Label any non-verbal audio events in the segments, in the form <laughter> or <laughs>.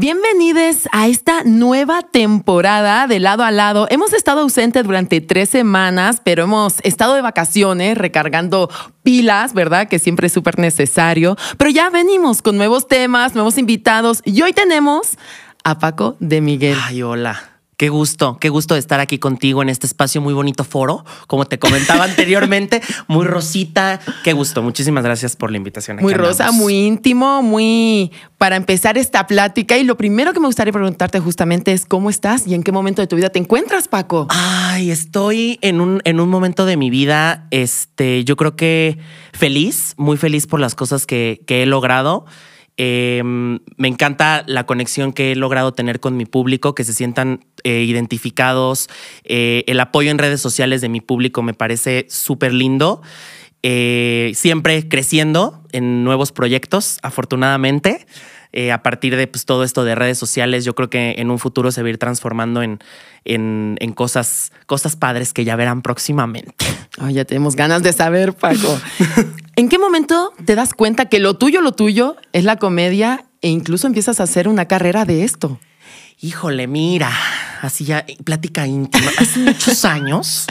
Bienvenidos a esta nueva temporada de lado a lado. Hemos estado ausentes durante tres semanas, pero hemos estado de vacaciones recargando pilas, ¿verdad? Que siempre es súper necesario. Pero ya venimos con nuevos temas, nuevos invitados y hoy tenemos a Paco de Miguel. Ay, hola. Qué gusto, qué gusto de estar aquí contigo en este espacio muy bonito foro, como te comentaba <laughs> anteriormente, muy rosita. Qué gusto, muchísimas gracias por la invitación. Muy rosa, muy íntimo, muy para empezar esta plática. Y lo primero que me gustaría preguntarte justamente es cómo estás y en qué momento de tu vida te encuentras, Paco. Ay, estoy en un, en un momento de mi vida, este, yo creo que feliz, muy feliz por las cosas que, que he logrado. Em, me encanta la conexión que he logrado tener con mi público, que se sientan eh, identificados. Eh, el apoyo en redes sociales de mi público me parece súper lindo. Eh, siempre creciendo en nuevos proyectos, afortunadamente. a partir de pues, todo esto de redes sociales, yo creo que en un futuro se va a ir transformando en, en, en cosas, cosas padres que ya verán próximamente. ya tenemos ganas de saber, Paco. <laughs> ¿En qué momento te das cuenta que lo tuyo, lo tuyo es la comedia e incluso empiezas a hacer una carrera de esto? Híjole, mira, así ya plática íntima. Hace muchos años.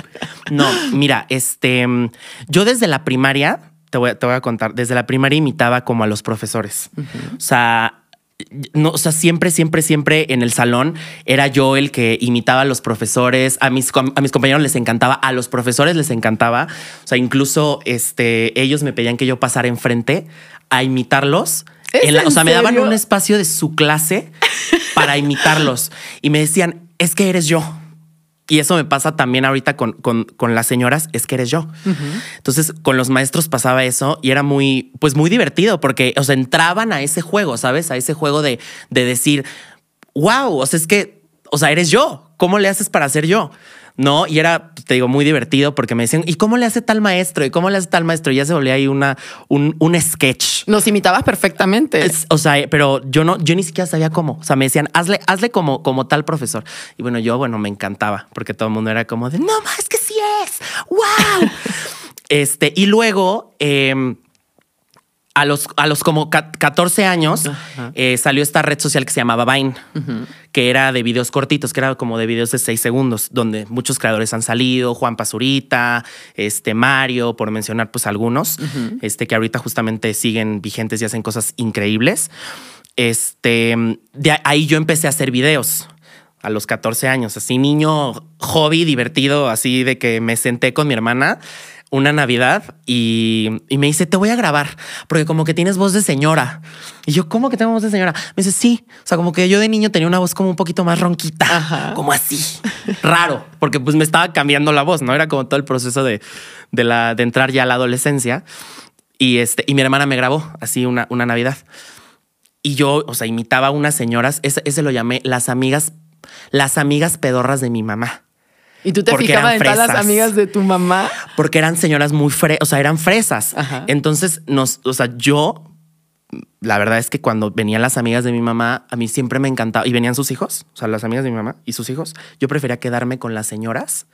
No, mira, este, yo desde la primaria, te voy, te voy a contar, desde la primaria imitaba como a los profesores. O sea, no, o sea, siempre, siempre, siempre en el salón era yo el que imitaba a los profesores, a mis, a mis compañeros les encantaba, a los profesores les encantaba. O sea, incluso este, ellos me pedían que yo pasara enfrente a imitarlos. o sea, me daban un espacio de su clase para imitarlos y me decían, es que eres yo. Y eso me pasa también ahorita con, con, las señoras, es que eres yo. Entonces, con los maestros pasaba eso y era muy, pues muy divertido porque, o sea, entraban a ese juego, ¿sabes? A ese juego de, de decir, wow, o sea, es que, o sea, eres yo. ¿Cómo le haces para ser yo? ¿No? Y era, te digo, muy divertido porque me decían, ¿y cómo le hace tal maestro? ¿Y cómo le hace tal maestro? Y ya se volvía ahí una, un, un sketch. Nos imitabas perfectamente. o sea, pero yo no, yo ni siquiera sabía cómo. O sea, me decían, hazle, hazle como, como tal profesor. Y bueno, yo, bueno, me encantaba porque todo el mundo era como de, no más que sí es. ¡Wow! <laughs> este, y luego, eh, a los, a los como 14 años eh, salió esta red social que se llamaba Vine, que era de videos cortitos, que era como de videos de 6 segundos, donde muchos creadores han salido, Juan Pazurita, este Mario, por mencionar pues algunos, este, que ahorita justamente siguen vigentes y hacen cosas increíbles. Este, de ahí yo empecé a hacer videos a los 14 años, así niño hobby, divertido, así de que me senté con mi hermana una Navidad y, me dice, te voy a grabar, porque como que tienes voz de señora. Y yo, ¿cómo que tengo voz de señora? Me dice, sí. O sea, como que yo de niño tenía una voz como un poquito más ronquita, como así. Raro, porque pues me estaba cambiando la voz, ¿no? Era como todo el proceso de, de, la, de entrar ya a la adolescencia. Y, este, y mi hermana me grabó así una, una Navidad. Y yo, o sea, imitaba a unas señoras, ese, ese lo llamé las amigas, las amigas pedorras de mi mamá. ¿Y tú te fijabas en todas las amigas de tu mamá? Porque eran señoras muy fresas, o sea, eran fresas. Entonces, nos, o sea, yo, la verdad es que cuando venían las amigas de mi mamá, a mí siempre me encantaba, y venían sus hijos, o sea, las amigas de mi mamá y sus hijos, yo prefería quedarme con las señoras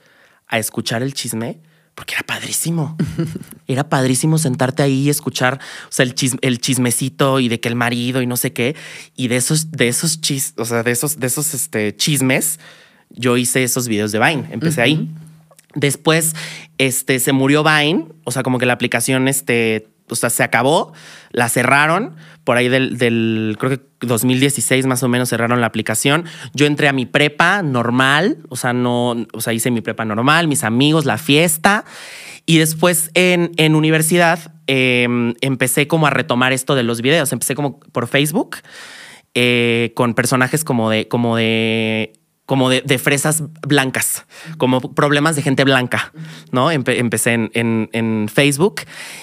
a escuchar el chisme porque era padrísimo. <laughs> Era padrísimo sentarte ahí y escuchar o sea, el, el, chismecito y de que el marido y no sé qué. Y de esos, de esos chis, o sea, de esos, de esos este, chismes, yo hice esos videos de Vine, empecé ahí. Después, este, se murió Vine, o sea, como que la aplicación, este, o sea, se acabó, la cerraron, por ahí del, del, creo que 2016 más o menos cerraron la aplicación. Yo entré a mi prepa normal, o sea, no, o sea, hice mi prepa normal, mis amigos, la fiesta. Y después en, en universidad em, empecé como a retomar esto de los videos. Empecé como por Facebook eh, con personajes como de, como de como de, fresas blancas, como problemas de gente blanca, ¿no? empecé en, Facebook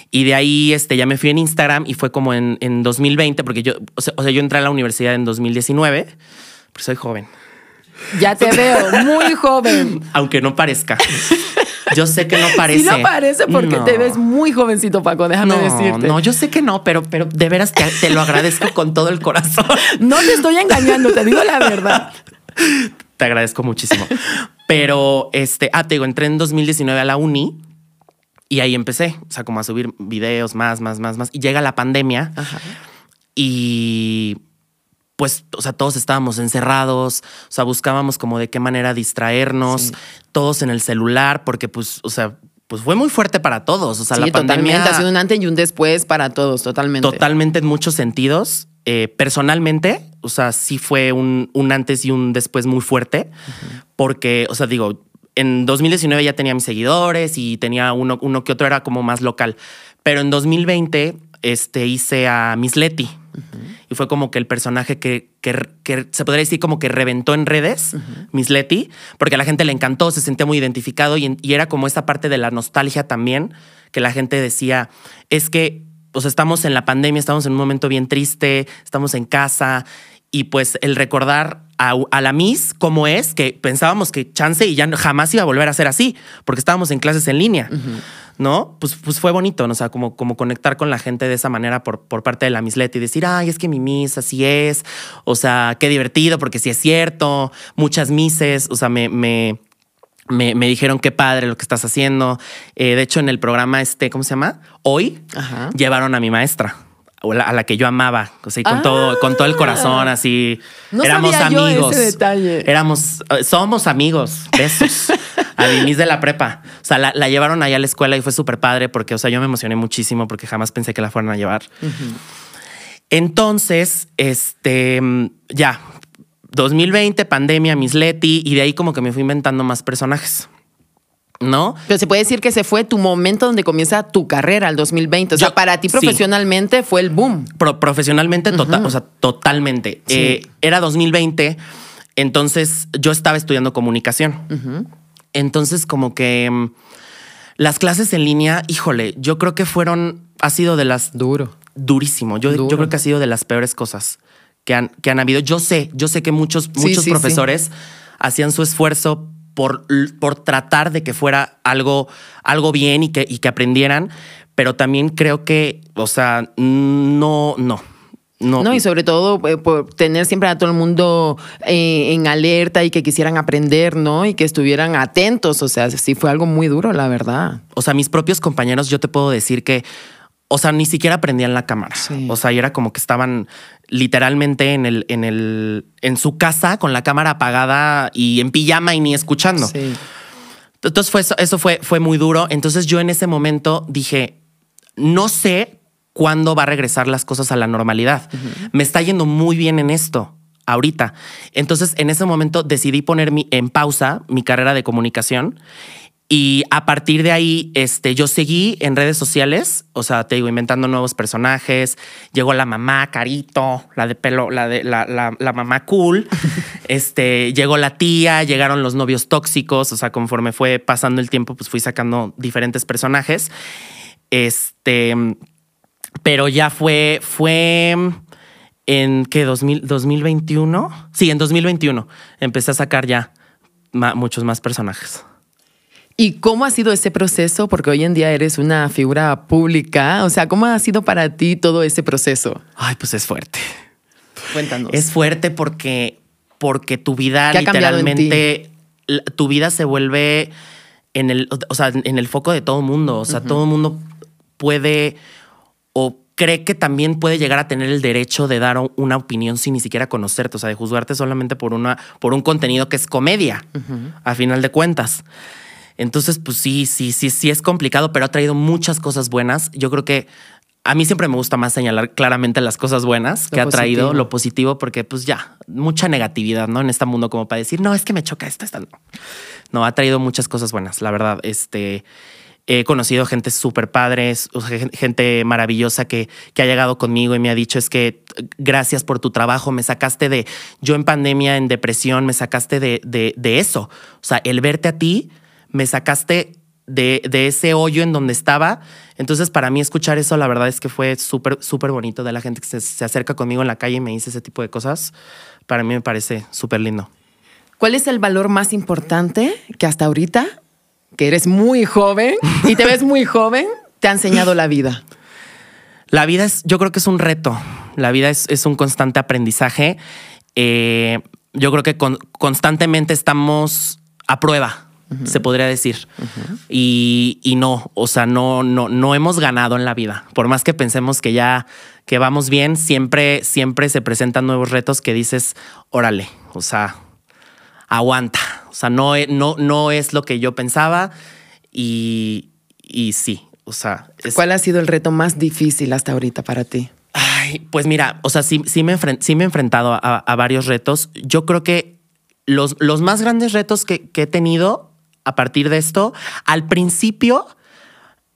y de ahí este, ya me fui en Instagram y fue como en, 2020, porque yo, o sea, yo entré a la universidad en 2019, pero soy joven. Ya te veo, muy joven. <laughs> Aunque no parezca. Yo sé que no <laughs> parece. Sí no parece porque te ves muy jovencito, Paco, déjame decirte. No, yo sé que no, pero, pero de veras te, te lo agradezco con todo el corazón. No te estoy engañando, te digo la verdad <laughs> te agradezco muchísimo. <laughs> Pero este, ah, te digo, entré en 2019 a la uni y ahí empecé, o sea, como a subir videos más, más, más, más. Y llega la pandemia y pues, o sea, todos estábamos encerrados, o sea, buscábamos como de qué manera distraernos, todos en el celular, porque pues, o sea, pues fue muy fuerte para todos. O sea, sí, la totalmente. Ha sido un antes y un después para todos, totalmente. Totalmente en muchos sentidos. Eh, personalmente, o sea, sí fue un, un, antes y un después muy fuerte, porque, o sea, digo, en 2019 ya tenía mis seguidores y tenía uno, uno que otro era como más local, pero en 2020 este, hice a Miss Letty. Y fue como que el personaje que, que, se podría decir como que reventó en redes, Miss Letty, porque a la gente le encantó, se sentía muy identificado y, y, era como esta parte de la nostalgia también, que la gente decía, es que pues estamos en la pandemia, estamos en un momento bien triste, estamos en casa y pues el recordar a, la Miss como es, que pensábamos que chance y ya jamás iba a volver a ser así, porque estábamos en clases en línea, ¿no? Pues, pues fue bonito, ¿no? o sea, como, como conectar con la gente de esa manera por, por parte de la Miss Leti y decir, ay, es que mi Miss así es, o sea, qué divertido, porque sí es cierto, muchas Misses, o sea, me, me me, dijeron qué padre lo que estás haciendo. Eh, de hecho, en el programa este, ¿cómo se llama? Hoy llevaron a mi maestra. A la, que yo amaba, con, ah. todo, con todo el corazón, así. No éramos amigos. ese detalle. Éramos, eh, somos amigos. Besos. <laughs> a mi de la prepa. O sea, la, llevaron allá a la escuela y fue súper padre porque, o sea, yo me emocioné muchísimo porque jamás pensé que la fueran a llevar. Entonces, este, ya, 2020, pandemia, Miss Leti, y de ahí como que me fui inventando más personajes. ¿No? Pero se puede decir que ese fue tu momento donde comienza tu carrera, el 2020. O sea, para ti profesionalmente fue el boom. profesionalmente, total, o sea, totalmente. Eh, era 2020, entonces yo estaba estudiando comunicación. Entonces, como que mm, las clases en línea, híjole, yo creo que fueron, ha sido de las... Duro. Durísimo. Yo, yo creo que ha sido de las peores cosas que han, que han habido. Yo sé, yo sé que muchos, muchos profesores hacían su esfuerzo por, por tratar de que fuera algo, algo bien y que, y que aprendieran, pero también creo que, o sea, no, no. No. no, y sobre todo eh, por tener siempre a todo el mundo eh, en alerta y que quisieran aprender, ¿no? Y que estuvieran atentos. O sea, sí fue algo muy duro, la verdad. O sea, mis propios compañeros, yo te puedo decir que, o sea, ni siquiera aprendían la cámara. O sea, y era como que estaban literalmente en el, en el, en su casa con la cámara apagada y en pijama y ni escuchando. Entonces fue, eso fue, fue muy duro. Entonces yo en ese momento dije, no sé cuándo va a regresar las cosas a la normalidad. Me está yendo muy bien en esto ahorita. Entonces en ese momento decidí poner en pausa mi carrera de comunicación y a partir de ahí, este, yo seguí en redes sociales, o sea, te digo, inventando nuevos personajes. Llegó la mamá Carito, la de pelo, la de la, la, mamá cool. <laughs> este, llegó la tía, llegaron los novios tóxicos. O sea, conforme fue pasando el tiempo, pues fui sacando diferentes personajes. Este, pero ya fue, fue en qué 2021. Sí, en 2021 empecé a sacar ya muchos más personajes. ¿Y cómo ha sido ese proceso? Porque hoy en día eres una figura pública. O sea, ¿cómo ha sido para ti todo ese proceso? Ay, pues es fuerte. Cuéntanos. Es fuerte porque, porque tu vida literalmente, tu vida se vuelve en el, o sea, en el foco de todo el mundo. O sea, todo el mundo puede o cree que también puede llegar a tener el derecho de dar una opinión sin ni siquiera conocerte, o sea, de juzgarte solamente por, una, por un contenido que es comedia, a final de cuentas. Entonces, pues sí, sí, sí, sí es complicado, pero ha traído muchas cosas buenas. Yo creo que a mí siempre me gusta más señalar claramente las cosas buenas que ha traído, lo positivo, porque pues ya, mucha negatividad, ¿no? En este mundo como para decir, no, es que me choca esto, esto no. No, ha traído muchas cosas buenas, la verdad. Este, he conocido gente súper padres, gente maravillosa que, que ha llegado conmigo y me ha dicho es que gracias por tu trabajo, me sacaste de, yo en pandemia, en depresión, me sacaste de, de, de eso. O sea, el verte a ti me sacaste de, ese hoyo en donde estaba. Entonces, para mí escuchar eso, la verdad es que fue súper, súper bonito de la gente que se, acerca conmigo en la calle y me dice ese tipo de cosas. Para mí me parece súper lindo. ¿Cuál es el valor más importante que hasta ahorita, que eres muy joven <laughs> y te ves muy joven, te ha enseñado la vida? La vida es, yo creo que es un reto. La vida es, un constante aprendizaje. Eh, yo creo que constantemente estamos a prueba se podría decir. y, no, o sea, no, no, no hemos ganado en la vida. Por más que pensemos que ya, que vamos bien, siempre, siempre se presentan nuevos retos que dices, órale, o sea, aguanta. O sea, no, no, no es lo que yo pensaba y, y sí, o sea. ¿Cuál ha sido el reto más difícil hasta ahorita para ti? Ay, pues mira, o sea, sí, sí, me, sí me he enfrentado a, varios retos. Yo creo que los, los más grandes retos que, he tenido a partir de esto, al principio,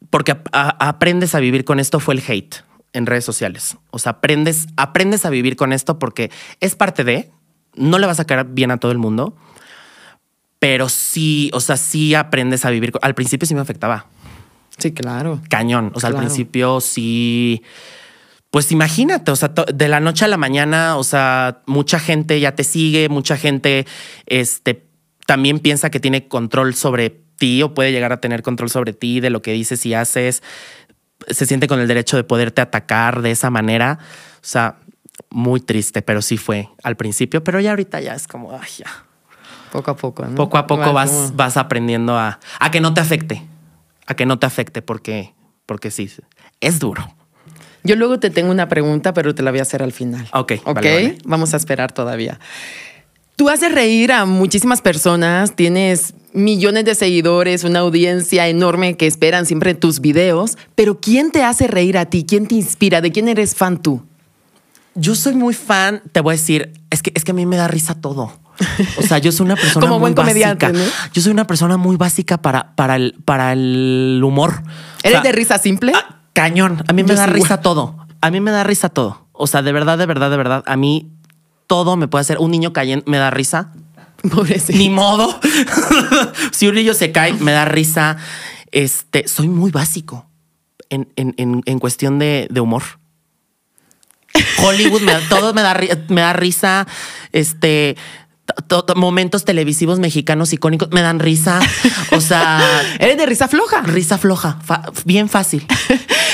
porque aprendes a vivir con esto, fue el hate en redes sociales. O sea, aprendes, aprendes a vivir con esto porque es parte de, no le vas a caer bien a todo el mundo, pero sí, o sea, sí aprendes a vivir. Al principio sí me afectaba. Sí, claro. Cañón. O sea, al principio sí. Pues imagínate, o sea, de la noche a la mañana, o sea, mucha gente ya te sigue, mucha gente este, también piensa que tiene control sobre ti o puede llegar a tener control sobre ti, de lo que dices y haces. Se siente con el derecho de poderte atacar de esa manera. O sea, muy triste, pero sí fue al principio, pero ya ahorita ya es como, ay, ya. Poco a poco, ¿no? Poco a poco vas, vas aprendiendo a, a que no te afecte, a que no te afecte porque, porque sí, es duro. Yo luego te tengo una pregunta, pero te la voy a hacer al final. Ok. Ok. Vamos a esperar todavía. Tú haces reír a muchísimas personas, tienes millones de seguidores, una audiencia enorme que esperan siempre tus videos, pero ¿quién te hace reír a ti? ¿Quién te inspira? ¿De quién eres fan tú? Yo soy muy fan, te voy a decir, es que, es que a mí me da risa todo. O sea, yo soy una <laughs> persona muy básica. Yo soy una persona muy básica para, para, el, para el humor. ¿Eres de risa simple? Ah, cañón. A mí me da risa todo. A mí me da risa todo. O sea, de verdad, de verdad, de verdad. A mí todo me puede hacer. Un niño cayendo me da risa. Pobrecito. Ni modo. <laughs> si un niño se cae, me da risa. Este, soy muy básico en, en, cuestión de, de humor. Hollywood, me, todo me da, me da risa. Este, momentos televisivos mexicanos icónicos me dan risa. O sea, <laughs> eres de risa floja. Risa floja, bien fácil. <laughs>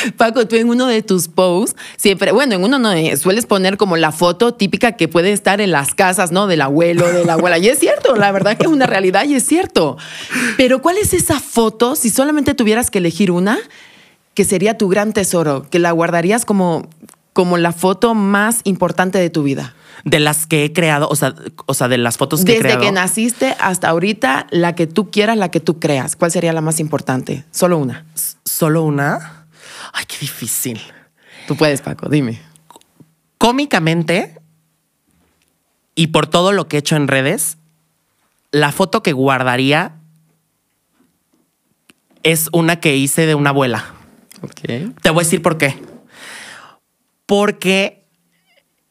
<laughs> Paco, tú en uno de tus posts siempre, bueno, en uno no eh, sueles poner como la foto típica que puede estar en las casas, ¿no? Del abuelo, de la abuela. Y es cierto, la verdad que es una realidad y es cierto. Pero ¿cuál es esa foto si solamente tuvieras que elegir una? que sería tu gran tesoro, que la guardarías como como la foto más importante de tu vida? De las que he creado, o sea, o sea de las fotos que he creado. Desde que naciste hasta ahorita, la que tú quieras, la que tú creas. ¿Cuál sería la más importante? Solo una. ¿Solo una? Ay, qué difícil. Tú puedes, Paco, dime. Cómicamente, y por todo lo que he hecho en redes, la foto que guardaría es una que hice de una abuela. Ok. Te voy a decir por qué porque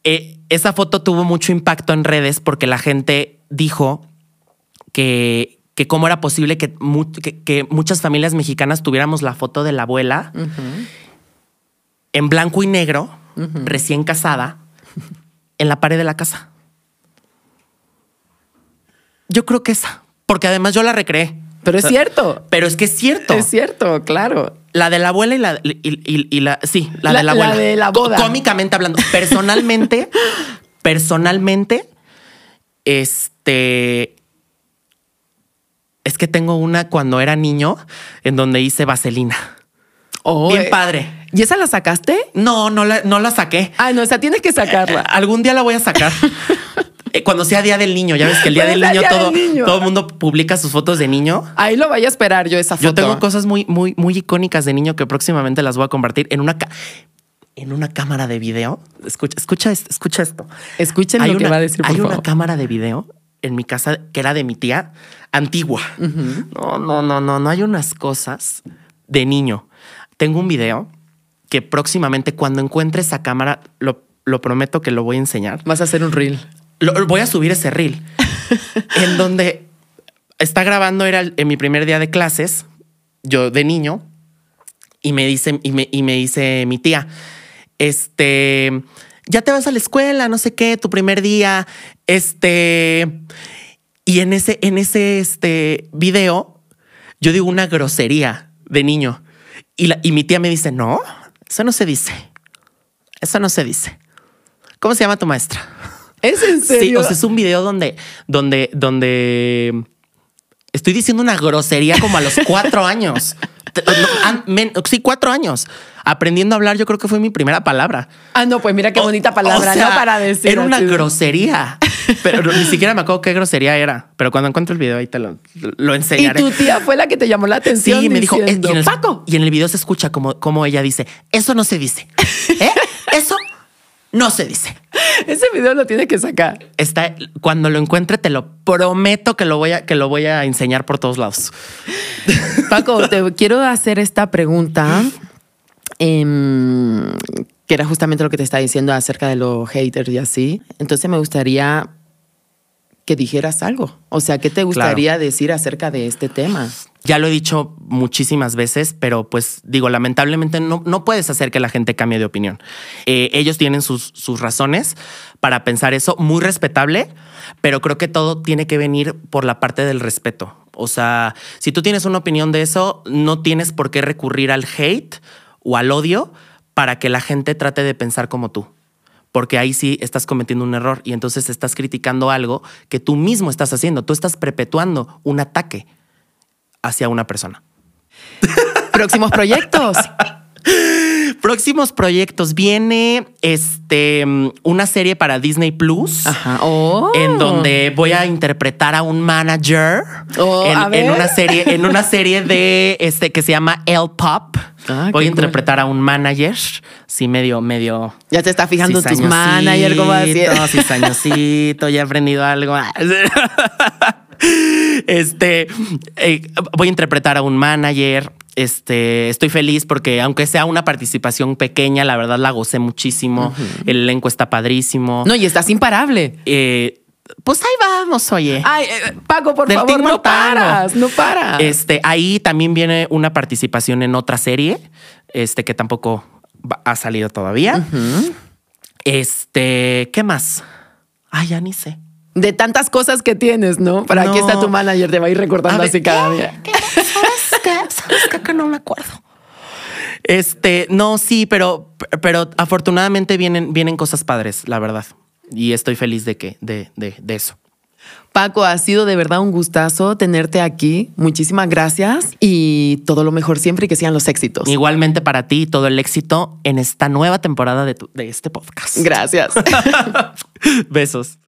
eh, esa foto tuvo mucho impacto en redes porque la gente dijo que, que cómo era posible que, que, muchas familias mexicanas tuviéramos la foto de la abuela en blanco y negro, recién casada, en la pared de la casa. Yo creo que esa, porque además yo la recreé. Pero es cierto. Pero es que es cierto. Es cierto, claro. La de la abuela y la, y, la sí, la, de la abuela. La de la boda. Cómicamente hablando. Personalmente, <laughs> personalmente, este. Es que tengo una cuando era niño en donde hice vaselina. Oh, Bien padre. ¿Y esa la sacaste? No, no la, no la saqué. Ah, no, esa tienes que sacarla. algún día la voy a sacar. <laughs> Eh, cuando sea Día del Niño, ya ves que el Día, del niño, todo, todo el mundo publica sus fotos de niño. Ahí lo vaya a esperar yo esa foto. Yo tengo cosas muy, muy, muy icónicas de niño que próximamente las voy a compartir en una, en una cámara de video. Escucha, escucha, esto, escucha esto. Escuchen lo que va a decir. hay una cámara de video en mi casa que era de mi tía antigua. No, no, no, no, no hay unas cosas de niño. Tengo un video que próximamente cuando encuentre esa cámara, lo, lo prometo que lo voy a enseñar. Vas a hacer un reel voy a subir ese reel <laughs> en donde está grabando, era en mi primer día de clases, yo de niño, y me dice, y me, y me dice mi tía, este, ya te vas a la escuela, no sé qué, tu primer día, este, y en ese, en ese, este video, yo digo una grosería de niño, y, la, y mi tía me dice, no, eso no se dice, eso no se dice. ¿Cómo se llama tu maestra? ¿Es en serio? Sí, o sea, es un video donde, donde, donde estoy diciendo una grosería como a los cuatro años. Sí, cuatro años. Aprendiendo a hablar, yo creo que fue mi primera palabra. Ah, no, pues mira qué bonita palabra, ¿no? Para decir. Era una grosería. Pero ni siquiera me acuerdo qué grosería era. Pero cuando encuentro el video ahí te lo, lo enseñaré. Y tu tía fue la que te llamó la atención. Sí, me dijo, eh, y en el, Paco. Y en el video se escucha como, como ella dice, eso no se dice. ¿Eh? <laughs> Eso no se dice. Ese video lo tiene que sacar. Está, cuando lo encuentre, te lo prometo que lo voy a, que lo voy a enseñar por todos lados. Paco, te quiero hacer esta pregunta. Em, que era justamente lo que te estaba diciendo acerca de los haters y así. Entonces me gustaría que dijeras algo. O sea, ¿qué te gustaría decir acerca de este tema? Ya lo he dicho muchísimas veces, pero pues digo, lamentablemente no, no puedes hacer que la gente cambie de opinión. Eh, ellos tienen sus, sus razones para pensar eso, muy respetable, pero creo que todo tiene que venir por la parte del respeto. O sea, si tú tienes una opinión de eso, no tienes por qué recurrir al hate o al odio para que la gente trate de pensar como tú porque ahí sí estás cometiendo un error y entonces estás criticando algo que tú mismo estás haciendo. Tú estás perpetuando un ataque hacia una persona. Próximos proyectos. Próximos proyectos. Viene este, una serie para Disney Plus. Oh. En donde voy a interpretar a un manager. Oh, en, una serie, en una serie de este que se llama El Pop. Ah, voy a interpretar a un manager. Sí, medio, medio. Ya te está fijando tus manager, ¿cómo decir? Cizañosito, ya he aprendido algo. <laughs> Este, eh, voy a interpretar a un manager. Este, estoy feliz porque aunque sea una participación pequeña, la verdad la gocé muchísimo. El elenco está padrísimo. No, y estás imparable. Eh, pues ahí vamos, oye. Ay, eh, Paco, por favor, no paras, no paras. Este, ahí también viene una participación en otra serie, este, que tampoco ha salido todavía. Este, ¿qué más? Ay, ya ni sé de tantas cosas que tienes, ¿no? Para aquí está tu manager, te va a ir recordando así cada día. ¿Sabes qué? ¿Sabes qué? Que no me acuerdo. Este, no, sí, pero, pero afortunadamente vienen, vienen cosas padres, la verdad. Y estoy feliz de que, de, de, de eso. Paco, ha sido de verdad un gustazo tenerte aquí. Muchísimas gracias y todo lo mejor siempre y que sean los éxitos. Igualmente para ti, todo el éxito en esta nueva temporada de, de este podcast. Gracias. <laughs> Besos.